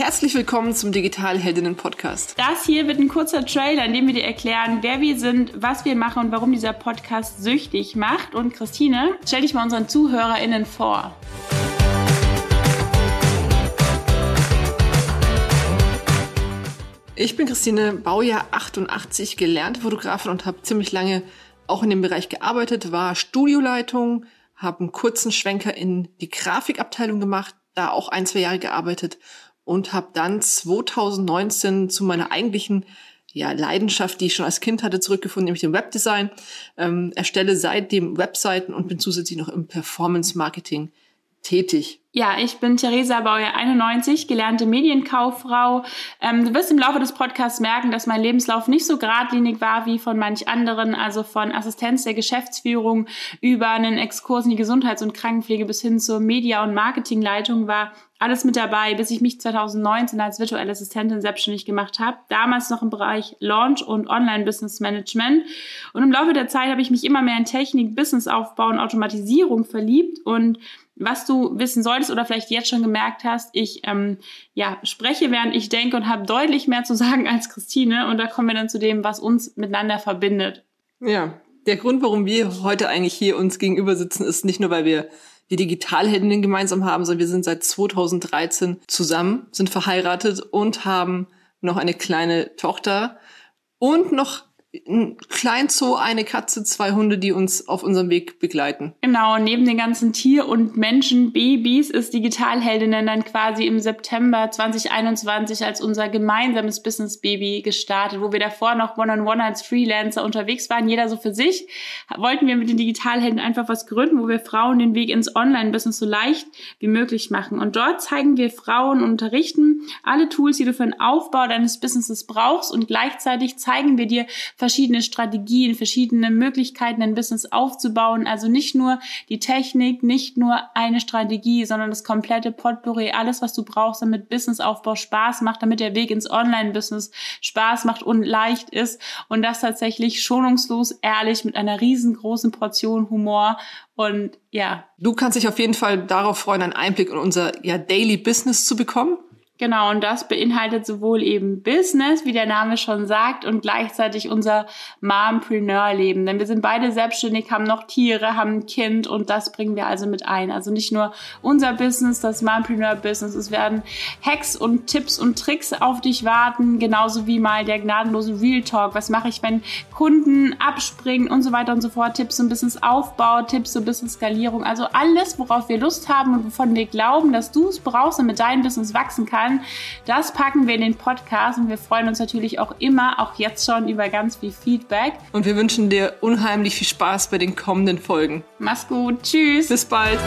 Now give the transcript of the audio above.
Herzlich willkommen zum Digitalheldinnen Podcast. Das hier wird ein kurzer Trailer, in dem wir dir erklären, wer wir sind, was wir machen und warum dieser Podcast süchtig macht. Und Christine, stell dich mal unseren ZuhörerInnen vor. Ich bin Christine, Baujahr 88, gelernte Fotografin und habe ziemlich lange auch in dem Bereich gearbeitet, war Studioleitung, habe einen kurzen Schwenker in die Grafikabteilung gemacht, da auch ein, zwei Jahre gearbeitet und habe dann 2019 zu meiner eigentlichen ja, Leidenschaft, die ich schon als Kind hatte, zurückgefunden, nämlich dem Webdesign. Ähm, erstelle seitdem Webseiten und bin zusätzlich noch im Performance-Marketing tätig. Ja, ich bin Theresa Bauer 91, gelernte Medienkauffrau. Ähm, du wirst im Laufe des Podcasts merken, dass mein Lebenslauf nicht so geradlinig war wie von manch anderen, also von Assistenz der Geschäftsführung über einen Exkurs in die Gesundheits- und Krankenpflege bis hin zur Media- und Marketingleitung war alles mit dabei, bis ich mich 2019 als virtuelle Assistentin selbstständig gemacht habe. Damals noch im Bereich Launch und Online-Business Management. Und im Laufe der Zeit habe ich mich immer mehr in Technik, Businessaufbau und Automatisierung verliebt und was du wissen solltest oder vielleicht jetzt schon gemerkt hast, ich ähm, ja, spreche, während ich denke und habe deutlich mehr zu sagen als Christine. Und da kommen wir dann zu dem, was uns miteinander verbindet. Ja, der Grund, warum wir heute eigentlich hier uns gegenüber sitzen, ist nicht nur, weil wir die Digitalheldinnen gemeinsam haben, sondern wir sind seit 2013 zusammen, sind verheiratet und haben noch eine kleine Tochter und noch ein Kleinzoo, eine Katze, zwei Hunde, die uns auf unserem Weg begleiten. Genau, neben den ganzen Tier- und Menschenbabys ist Digitalheldinnen dann quasi im September 2021 als unser gemeinsames Business-Baby gestartet, wo wir davor noch One-on-One als Freelancer unterwegs waren, jeder so für sich, wollten wir mit den Digitalhelden einfach was gründen, wo wir Frauen den Weg ins Online-Business so leicht wie möglich machen. Und dort zeigen wir Frauen und unterrichten alle Tools, die du für den Aufbau deines Businesses brauchst und gleichzeitig zeigen wir dir verschiedene Strategien, verschiedene Möglichkeiten, ein Business aufzubauen. Also nicht nur die Technik, nicht nur eine Strategie, sondern das komplette Potpourri, alles, was du brauchst, damit Businessaufbau Spaß macht, damit der Weg ins Online-Business Spaß macht und leicht ist und das tatsächlich schonungslos, ehrlich, mit einer riesengroßen Portion Humor und ja. Du kannst dich auf jeden Fall darauf freuen, einen Einblick in unser ja, Daily Business zu bekommen. Genau, und das beinhaltet sowohl eben Business, wie der Name schon sagt, und gleichzeitig unser Mompreneur-Leben. Denn wir sind beide selbstständig, haben noch Tiere, haben ein Kind und das bringen wir also mit ein. Also nicht nur unser Business, das Mompreneur-Business. Es werden Hacks und Tipps und Tricks auf dich warten, genauso wie mal der gnadenlose Real Talk. Was mache ich, wenn Kunden abspringen und so weiter und so fort. Tipps zum Business-Aufbau, Tipps zur Business-Skalierung. Also alles, worauf wir Lust haben und wovon wir glauben, dass du es brauchst, damit dein Business wachsen kann kann. Das packen wir in den Podcast und wir freuen uns natürlich auch immer, auch jetzt schon, über ganz viel Feedback. Und wir wünschen dir unheimlich viel Spaß bei den kommenden Folgen. Mach's gut. Tschüss. Bis bald.